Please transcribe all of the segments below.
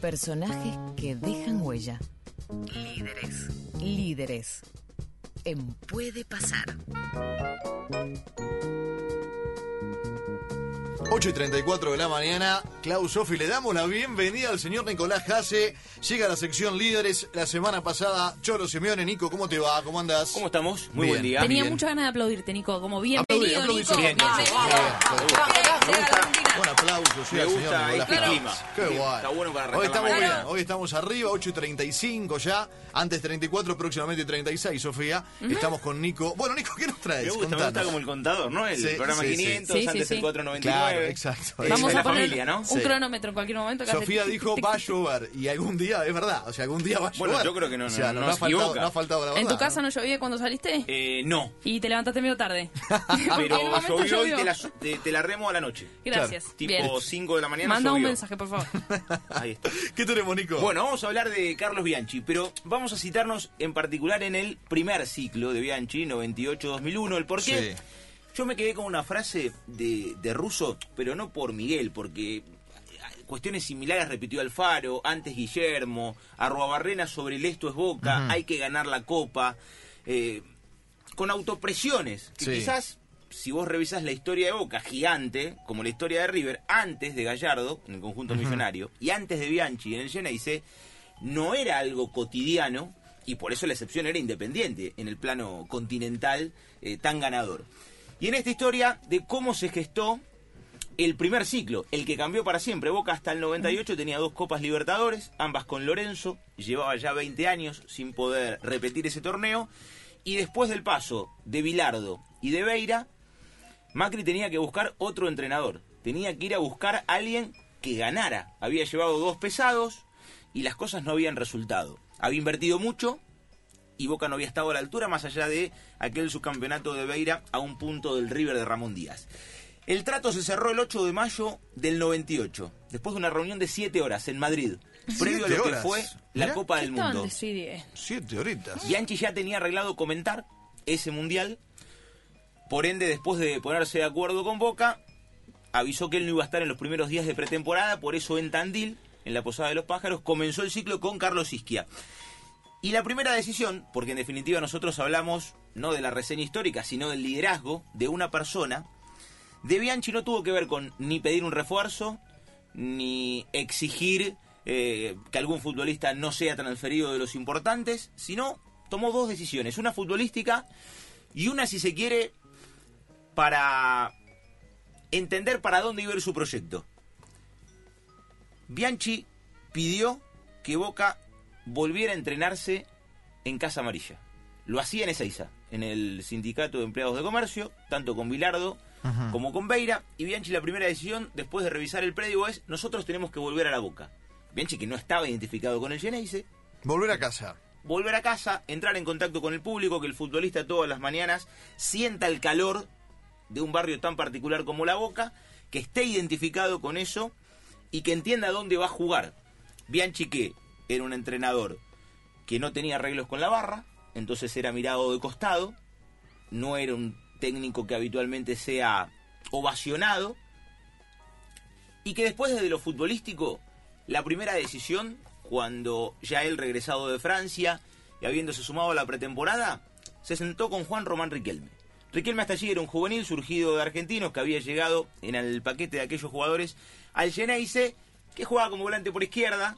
Personajes que dejan huella. Líderes. Líderes. En Puede Pasar. 8 y 34 de la mañana, Klaus Sofi, le damos la bienvenida al señor Nicolás Jase. Llega a la sección líderes la semana pasada. Cholo Simeone, Nico, ¿cómo te va? ¿Cómo andas? ¿Cómo estamos? Muy Bien. buen día. Tenía bien. muchas ganas de aplaudirte, Nico. Como Aplaudí, bienvenido, aplaudí, Nico. sí. Bien, Bienvenido. Bien, bien. Llega la Argentina. Un aplauso, sí, Me al gusta este clima. Qué guay. está bueno para Hoy estamos bien, hoy estamos arriba, 8 y 35 ya. Antes 34, próximamente 36, Sofía. Estamos con Nico. Bueno, Nico, ¿qué nos traes? Me gusta, me gusta Contanos. como el contador, ¿no? El Sí, programa sí, sí. 500, Sí, sí, antes sí. el 499. Claro, exacto. Es Vamos a poner familia, ¿no? un cronómetro en cualquier momento. que Sofía dijo va a llover y algún día, es verdad, o sea, algún día va a llover. Bueno, yo creo que no, O sea, no, no, no ha faltado, equivoca. no ha faltado la verdad. ¿En tu casa no llovía cuando saliste? Eh, no, Y te levantaste medio tarde. pero llovió y llovió. te la, te, te la remo a la noche. Gracias. Tipo Bien. 5 de la mañana Manda un mensaje, por favor. Ahí está. ¿Qué tenemos, Nico? Bueno, vamos a hablar de Carlos Bianchi, pero vamos a citarnos en particular en el primer ciclo de Bianchi, 98-2001. ¿El por qué? Sí. Yo me quedé con una frase de, de Russo, pero no por Miguel, porque cuestiones similares repitió Alfaro, antes Guillermo, Arruabarrena sobre el esto es Boca, hay que ganar la Copa, eh, con autopresiones, que Sí. quizás si vos revisás la historia de Boca, gigante, como la historia de River, antes de Gallardo, en el conjunto millonario, y antes de Bianchi en el Geneise, no era algo cotidiano, y por eso la excepción era Independiente, en el plano continental eh, tan ganador. Y en esta historia de cómo se gestó el primer ciclo, el que cambió para siempre. Boca hasta el 98 tenía dos Copas Libertadores, ambas con Lorenzo, llevaba ya 20 años sin poder repetir ese torneo, y después del paso de Bilardo y de Beira, Macri tenía que buscar otro entrenador, tenía que ir a buscar a alguien que ganara. Había llevado dos pesados y las cosas no habían resultado. Había invertido mucho y Boca no había estado a la altura más allá de aquel subcampeonato de Beira a un punto del River de Ramón Díaz. El trato se cerró el 8 de mayo del 98, después de una reunión de 7 horas en Madrid, previo a ¿Siete lo que horas? fue la Mirá. Copa ¿Qué del Mundo. de Sirie? Siete horitas. Bianchi ya tenía arreglado comentar ese mundial. Por ende, después de ponerse de acuerdo con Boca, avisó que él no iba a estar en los primeros días de pretemporada. Por eso en Tandil, en la Posada de los Pájaros, comenzó el ciclo con Carlos Isquia. Y la primera decisión, porque en definitiva nosotros hablamos no de la reseña histórica, sino del liderazgo de una persona, de Bianchi no tuvo que ver con ni pedir un refuerzo, ni exigir eh, que algún futbolista no sea transferido de los importantes, sino tomó dos decisiones, una futbolística y una, si se quiere, para entender para dónde iba a ir su proyecto. Bianchi pidió que Boca volviera a entrenarse en Casa Amarilla. Lo hacía en Ezeiza, en el Sindicato de Empleados de Comercio, tanto con Bilardo como con Beira. Y Bianchi la primera decisión, después de revisar el predio, es nosotros tenemos que volver a la Boca. Bianchi, que no estaba identificado con el Geneise, Volver a casa. volver a casa, entrar en contacto con el público, que el futbolista todas las mañanas sienta el calor de un barrio tan particular como La Boca, que esté identificado con eso y que entienda dónde va a jugar. Bianchi que era un entrenador que no tenía arreglos con la barra, entonces era mirado de costado, no era un técnico que habitualmente sea ovacionado, y que después desde lo futbolístico, la primera decisión, cuando ya él regresado de Francia y habiéndose sumado a la pretemporada, se sentó con Juan Román Riquelme. Riquelme hasta allí era un juvenil surgido de argentinos que había llegado en el paquete de aquellos jugadores al Geneise, que jugaba como volante por izquierda,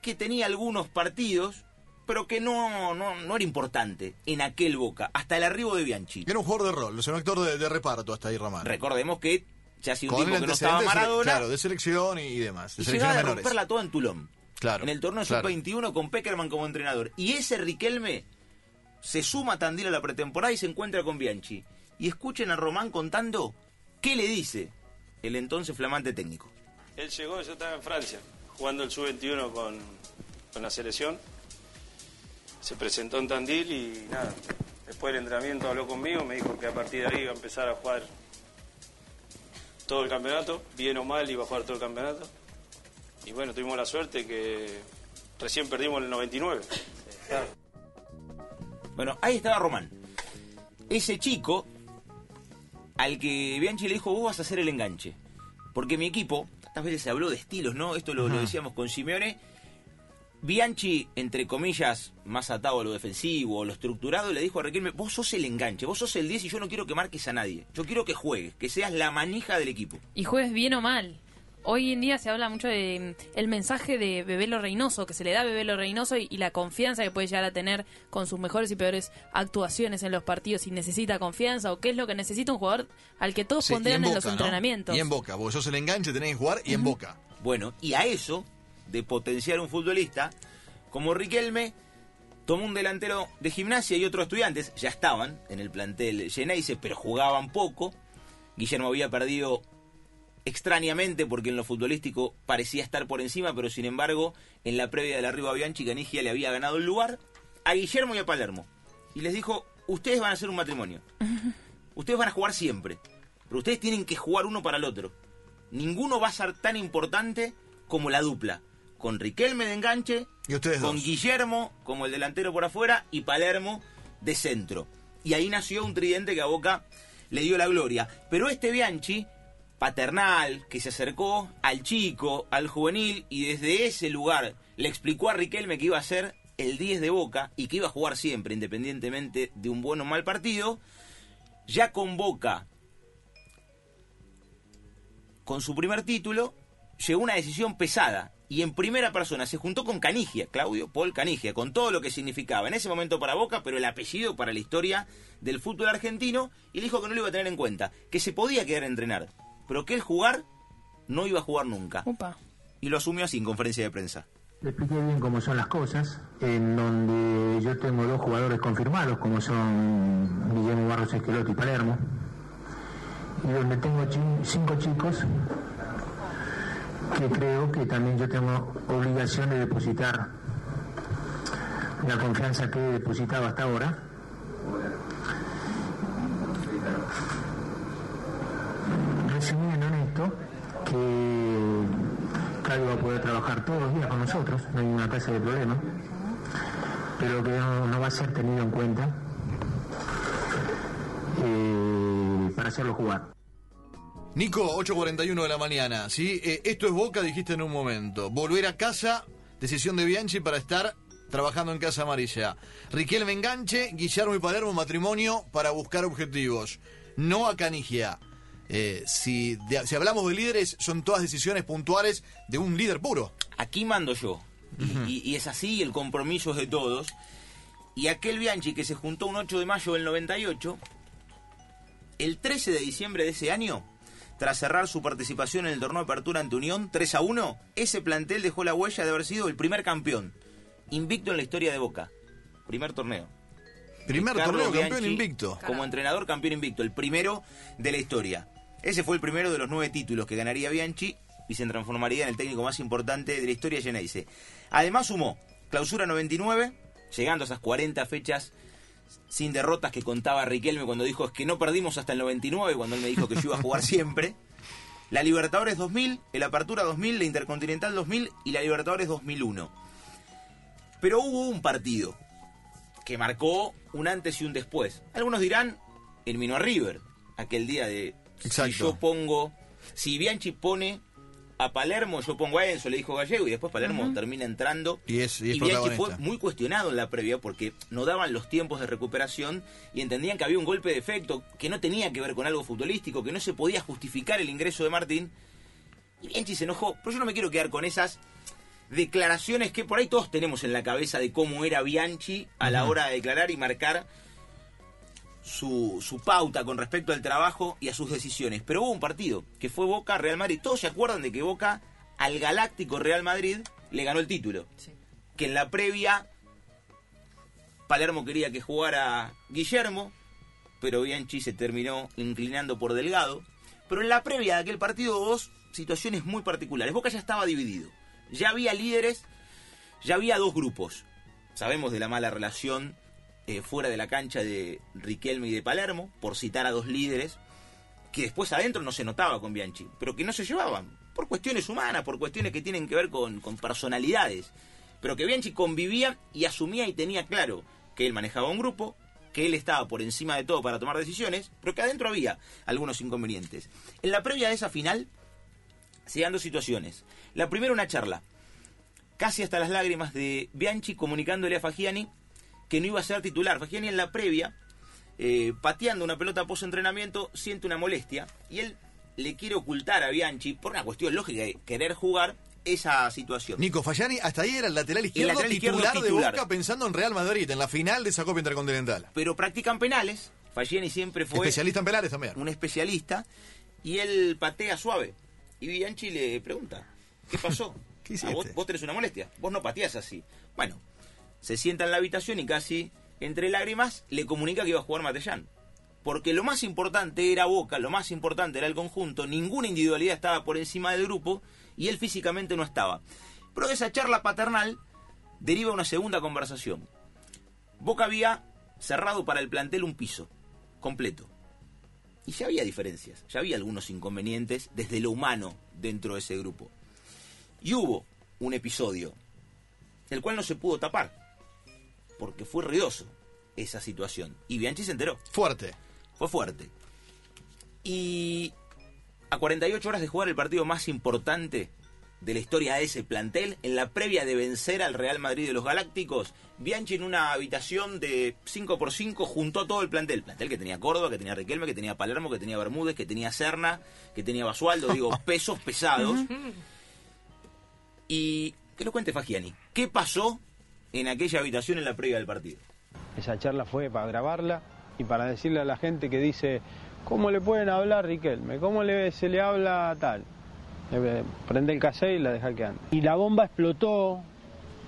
que tenía algunos partidos, pero que no, no, no era importante en aquel Boca, hasta el arribo de Bianchi. Era un jugador de rol, o sea, un actor de, de reparto hasta ahí, Román. Recordemos que ya hacía un Con que no estaba Maradona Claro, de selección y, y demás. De y llegaba a romperla toda en Tulón. Claro. En el torneo claro. sub-21 con Peckerman como entrenador. Y ese Riquelme se suma Tandil a la pretemporada y se encuentra con Bianchi. Y escuchen a Román contando qué le dice el entonces flamante técnico. Él llegó, yo estaba en Francia, jugando el sub-21 con, con la selección. Se presentó en Tandil y nada. Después del entrenamiento habló conmigo, me dijo que a partir de ahí iba a empezar a jugar todo el campeonato, bien o mal iba a jugar todo el campeonato. Y bueno, tuvimos la suerte que recién perdimos el 99. Bueno, ahí estaba Román. Ese chico al que Bianchi le dijo, vos vas a hacer el enganche. Porque mi equipo, tantas veces se habló de estilos, ¿no? Esto lo, lo decíamos con Simeone. Bianchi, entre comillas, más atado a lo defensivo, a lo estructurado, le dijo a Riquelme, vos sos el enganche, vos sos el 10 y yo no quiero que marques a nadie. Yo quiero que juegues, que seas la manija del equipo. Y juegues bien o mal. Hoy en día se habla mucho de mm, el mensaje de Bebelo Reynoso, que se le da a Bebelo Reynoso y, y la confianza que puede llegar a tener con sus mejores y peores actuaciones en los partidos. Si necesita confianza o qué es lo que necesita un jugador al que todos Sí, y pondrían en, Boca, los ¿no? entrenamientos. Y en Boca, vos sos el enganche, tenés que jugar y en Boca. Bueno, y a eso, de potenciar un futbolista, como Riquelme, tomó un delantero de gimnasia y otros estudiantes, ya estaban en el plantel Geneise, pero jugaban poco. Guillermo había perdido extrañamente porque en lo futbolístico parecía estar por encima, pero sin embargo, en la previa del arriba Bianchi, Canigia le había ganado el lugar a Guillermo y a Palermo. Y les dijo, ustedes van a hacer un matrimonio. Ustedes van a jugar siempre. Pero ustedes tienen que jugar uno para el otro. Ninguno va a ser tan importante como la dupla. Con Riquelme de enganche, Y ustedes con dos. Guillermo como el delantero por afuera y Palermo de centro. Y ahí nació un tridente que a Boca le dio la gloria. Pero este Bianchi, paternal, que se acercó al chico, al juvenil, y desde ese lugar le explicó a Riquelme que iba a ser el 10 de Boca y que iba a jugar siempre, independientemente de un buen o mal partido, ya con Boca, con su primer título, llegó una decisión pesada. Y en primera persona se juntó con Canigia, Claudio Paul Canigia, con todo lo que significaba en ese momento para Boca, pero el apellido para la historia del fútbol argentino, y dijo que no lo iba a tener en cuenta, que se podía quedar a entrenar, pero que él jugar no iba a jugar nunca. Y lo asumió así en conferencia de prensa. Le expliqué bien cómo son las cosas, en donde yo tengo dos jugadores confirmados, como son Guillermo Barros Esqueloto y Palermo, y donde tengo cinco chicos que creo que también yo tengo obligación de depositar la confianza que he depositado hasta ahora. Resumiendo en esto, que Caio va a poder trabajar todos los días con nosotros, no hay una clase de problema, pero que no, no va a ser tenido en cuenta eh, para hacerlo jugar. Nico, 8.41 de la mañana, ¿sí? Eh, esto es Boca, dijiste en un momento. Volver a casa, decisión de Bianchi para estar trabajando en Casa Amarilla. Riquelme enganche, Guillermo y Palermo matrimonio para buscar objetivos. No a Canigia. Eh, si, de- si hablamos de líderes, son todas decisiones puntuales de un líder puro. aquí mando yo. Y, y- y es así, el compromiso es de todos. Y aquel Bianchi que se juntó un 8 de mayo del 98, el 13 de diciembre de ese año, tras cerrar su participación en el torneo de apertura ante Unión 3 a 1, ese plantel dejó la huella de haber sido el primer campeón, invicto en la historia de Boca. Primer torneo. Primer Ricardo torneo campeón invicto. Como entrenador campeón invicto, el primero de la historia. Ese fue el primero de los nueve títulos que ganaría Bianchi y se transformaría en el técnico más importante de la historia Geneise. Además sumó clausura 99, llegando a esas 40 fechas sin derrotas que contaba Riquelme cuando dijo que no perdimos hasta el 99, cuando él me dijo que yo iba a jugar siempre. La Libertadores 2000, el Apertura 2000, la Intercontinental 2000 y la Libertadores 2001. Pero hubo un partido que marcó un antes y un después. Algunos dirán, eliminó a River, aquel día de Exacto. si yo pongo, si Bianchi pone a Palermo, yo pongo a Enzo, le dijo Gallego, y después Palermo termina entrando. Y es- y es Bianchi fue muy cuestionado en la previa porque no daban los tiempos de recuperación y entendían que había un golpe de efecto que no tenía que ver con algo futbolístico, que no se podía justificar el ingreso de Martín. Y Bianchi se enojó, pero yo no me quiero quedar con esas declaraciones que por ahí todos tenemos en la cabeza de cómo era Bianchi a la hora de declarar y marcar su, su pauta con respecto al trabajo y a sus decisiones. Pero hubo un partido que fue Boca Real Madrid. Todos se acuerdan de que Boca al galáctico Real Madrid le ganó el título. Que en la previa Palermo quería que jugara Guillermo, pero Bianchi se terminó inclinando por Delgado. Pero en la previa de aquel partido dos situaciones muy particulares. Boca ya estaba dividido. Ya había líderes, ya había dos grupos. Sabemos de la mala relación eh, fuera de la cancha de Riquelme y de Palermo, por citar a dos líderes, que después adentro no se notaba con Bianchi, pero que no se llevaban, por cuestiones humanas, por cuestiones que tienen que ver con, con personalidades. Pero que Bianchi convivía y asumía y tenía claro que él manejaba un grupo, que él estaba por encima de todo para tomar decisiones, pero que adentro había algunos inconvenientes. En la previa de esa final, se dan dos situaciones. La primera, una charla, casi hasta las lágrimas de Bianchi comunicándole a Fagiani que no iba a ser titular. Fagiani en la previa, eh, pateando una pelota post entrenamiento, siente una molestia y él le quiere ocultar a Bianchi, por una cuestión lógica de querer jugar, esa situación. Nico Fallani hasta ahí era el lateral izquierdo, lateral izquierdo titular, de Boca pensando en Real Madrid, en la final de esa Copa Intercontinental. Pero practican penales. Fagiani siempre fue Especialista en penales también. un especialista y él patea suave. Y Bianchi le pregunta, ¿qué pasó? ¿Qué "Ah, vos, vos tenés una molestia, vos no pateás así. Bueno, se sienta en la habitación y casi entre lágrimas le comunica que iba a jugar Matellán. Porque lo más importante era Boca, lo más importante era el conjunto, ninguna individualidad estaba por encima del grupo y él físicamente no estaba. Pero esa charla paternal deriva una segunda conversación. Boca había cerrado para el plantel un piso completo. Y ya había diferencias, ya había algunos inconvenientes desde lo humano dentro de ese grupo. Y hubo un episodio, el cual no se pudo tapar, porque fue ruidoso esa situación. Y Bianchi se enteró, Fuerte. fue fuerte. Y a 48 horas de jugar el partido más importante de la historia de ese plantel, en la previa de vencer al Real Madrid de los Galácticos, Bianchi en una habitación de 5x5 juntó a todo el plantel. Plantel que tenía Córdoba, que tenía Riquelme, que tenía Palermo, que tenía Bermúdez, que tenía Serna, que tenía Basualdo, digo, pesos pesados. Y que lo cuente Fagiani. ¿Qué pasó en aquella habitación en la previa del partido? Esa charla fue para grabarla y para decirle a la gente que dice, ¿cómo le pueden hablar Riquelme? ¿Cómo le, se le habla tal? Prende el cassette y la deja que ande. Y la bomba explotó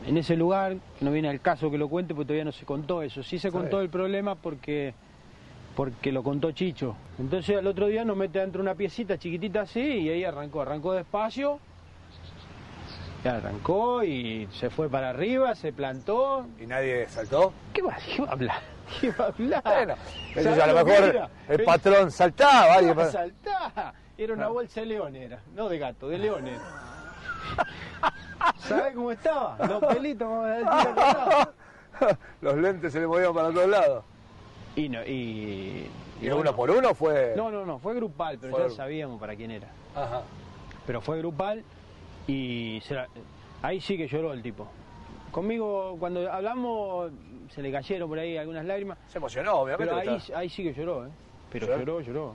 en ese lugar, que no viene al caso que lo cuente porque todavía no se contó eso. Sí se contó el problema porque porque lo contó Chicho. Entonces al otro día nos mete dentro una piecita chiquitita así y ahí arrancó, arrancó despacio. Ya arrancó y se fue para arriba, se plantó, ¿Y nadie saltó? ¿Qué va, ¿Qué va a hablar? ¿Qué va a hablar? Bueno, ¿Sabés a lo mejor era? el patrón saltaba. alguien Ah, saltá. Era una bolsa de león, era. No de gato, de leones. ¿Sabes cómo estaba? Los pelitos, estaba. Los lentes se le movían para todos lados. Y no, y. ¿Y uno por uno fue? No, no, no, fue grupal, pero Fue- ya sabíamos para quién era. Ajá. Pero fue grupal y se la- ahí sí que lloró el tipo. Conmigo, cuando hablamos, se le cayeron por ahí algunas lágrimas. Se emocionó, obviamente. Pero ahí, ahí sí que lloró, ¿eh? Pero ¿Sí? lloró, lloró.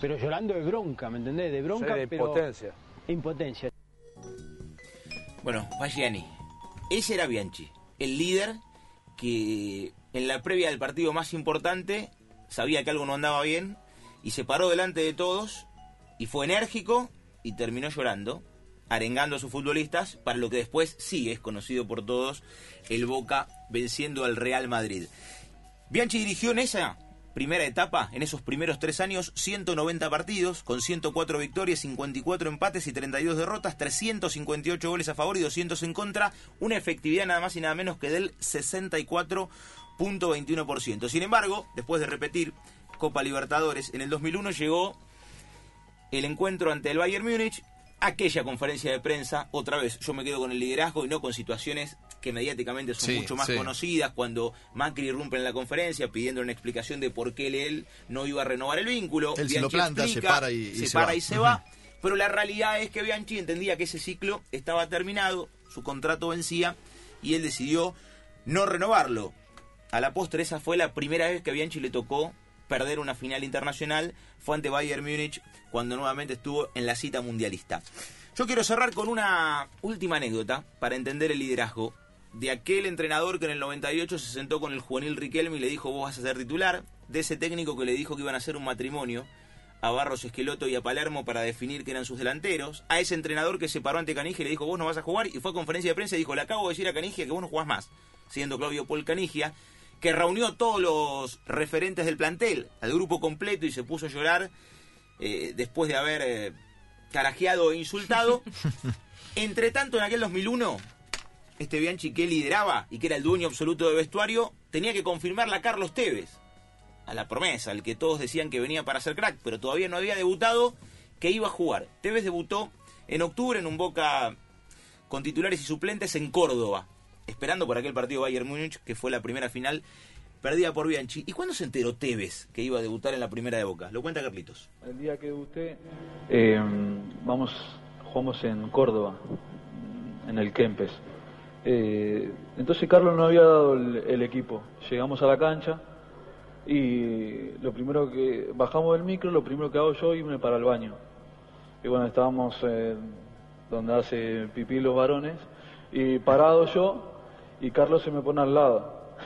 Pero llorando de bronca, ¿me entendés? De bronca, Sí, de pero... impotencia. Impotencia. Bueno, Fagiani. Ese era Bianchi, el líder que en la previa del partido más importante sabía que algo no andaba bien y se paró delante de todos y fue enérgico y terminó llorando, arengando a sus futbolistas para lo que después sí es conocido por todos, el Boca venciendo al Real Madrid. Bianchi dirigió en esa primera etapa, en esos primeros tres años, 190 partidos, con 104 victorias, 54 empates y 32 derrotas, 358 goles a favor y 200 en contra, una efectividad nada más y nada menos que del 64.21%. Sin embargo, después de repetir Copa Libertadores, en el 2001 llegó el encuentro ante el Bayern Múnich, aquella conferencia de prensa, otra vez yo me quedo con el liderazgo y no con situaciones que mediáticamente son Sí, mucho más sí. conocidas, cuando Macri irrumpe en la conferencia pidiendo una explicación de por qué él no iba a renovar el vínculo. Él se lo Bianchi planta, se para y- y se para va. y se va. Pero la realidad es que Bianchi entendía que ese ciclo estaba terminado, su contrato vencía y él decidió no renovarlo. A la postre esa fue la primera vez que a Bianchi le tocó perder una final internacional, fue ante Bayern Múnich cuando nuevamente estuvo en la cita mundialista. Yo quiero cerrar con una última anécdota para entender el liderazgo de aquel entrenador que en el 98 se sentó con el juvenil Riquelme y le dijo vos vas a ser titular, de ese técnico que le dijo que iban a hacer un matrimonio a Barros Esqueloto y a Palermo para definir que eran sus delanteros, a ese entrenador que se paró ante Canigia y le dijo vos no vas a jugar y fue a conferencia de prensa y dijo le acabo de decir a Canigia que vos no jugás más, siendo Claudio Paul Canigia, que reunió a todos los referentes del plantel, al grupo completo y se puso a llorar eh, después de haber eh, carajeado e insultado. Entre tanto, en aquel 2001, este Bianchi que lideraba y que era el dueño absoluto de vestuario, tenía que confirmarla a Carlos Tevez, a la promesa, al que todos decían que venía para ser crack, pero todavía no había debutado, que iba a jugar. Tevez debutó en octubre en un Boca con titulares y suplentes en Córdoba, esperando por aquel partido Bayern Múnich, que fue la primera final perdida por Bianchi. ¿Y cuándo se enteró Tevez que iba a debutar en la primera de Boca? Lo cuenta Carlitos. El día que debuté, eh, vamos, jugamos en Córdoba, en el Kempes. Eh, entonces Carlos no había dado el, equipo. Llegamos a la cancha y lo primero que bajamos del micro, lo primero que hago yo irme para el baño. Y bueno, estábamos eh, donde hace pipí los varones y parado yo y Carlos se me pone al lado.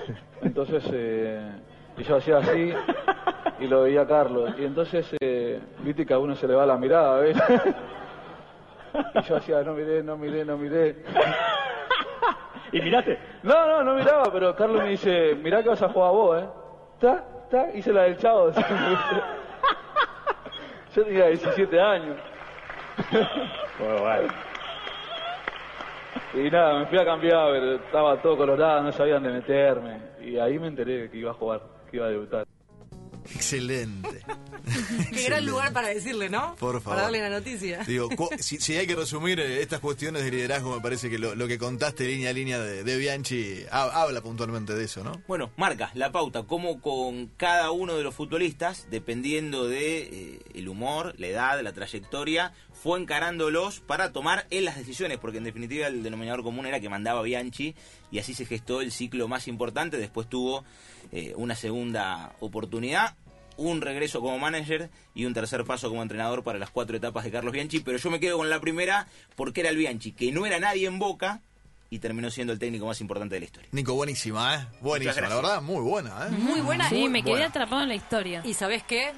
Entonces, eh, y yo hacía así y lo veía a Carlos. Y entonces, eh, viste que a uno se le va la mirada, ¿ves? Y yo hacía, no miré, no miré, no miré. ¿Y miraste? No, no, no miraba, pero Carlos me dice, mirá que vas a jugar vos, ¿eh? ¿Está? ¿Está? Hice la del chavo. Yo tenía 17 años. Bueno, bueno. Y nada, me fui a cambiar, pero estaba todo colorado, no sabían de meterme. Y ahí me enteré que iba a jugar, que iba a debutar. Excelente. Qué gran lugar para decirle, ¿no? Por favor. Para darle la noticia. Digo, si, si hay que resumir eh, estas cuestiones de liderazgo, me parece que lo, lo que contaste línea a línea de, de Bianchi ha- habla puntualmente de eso, ¿no? Bueno, marca la pauta, como con cada uno de los futbolistas, dependiendo de eh, el humor, la edad, la trayectoria, fue encarándolos para tomar él las decisiones, porque en definitiva el denominador común era que mandaba Bianchi y así se gestó el ciclo más importante. Después tuvo eh, una segunda oportunidad, un regreso como manager y un tercer paso como entrenador para las cuatro etapas de Carlos Bianchi. Pero yo me quedo con la primera porque era el Bianchi, que no era nadie en Boca y terminó siendo el técnico más importante de la historia. Nico, buenísima, ¿eh? Buenísima, la verdad, muy buena, ¿eh? Muy buena. Sí, Muy me quedé buena. atrapado en la historia. ¿Y sabes qué?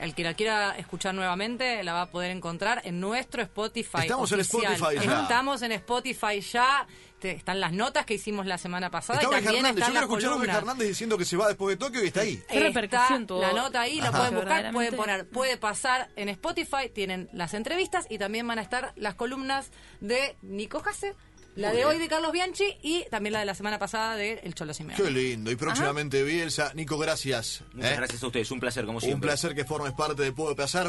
El que la quiera escuchar nuevamente la va a poder encontrar en nuestro Spotify. Estamos en oficial. Spotify ya. Estamos en Spotify ya. Te- están las notas que hicimos la semana pasada Está y Oveja también Hernández, yo quiero escuchar a columnas. Hernández diciendo que se va después de Tokio y está ahí. ¿Qué repercusión tuvo? La nota ahí, la pueden buscar, pueden poner, puede pasar en Spotify, tienen las entrevistas y también van a estar las columnas de Nico Jase, la Muy de bien. hoy de Carlos Bianchi y también la de la semana pasada de El Cholo Simeone. Qué lindo. Y próximamente Bielsa. Nico, gracias. Muchas ¿eh? gracias a ustedes, un placer como Un siempre. placer que formes parte de Puedo Pasar.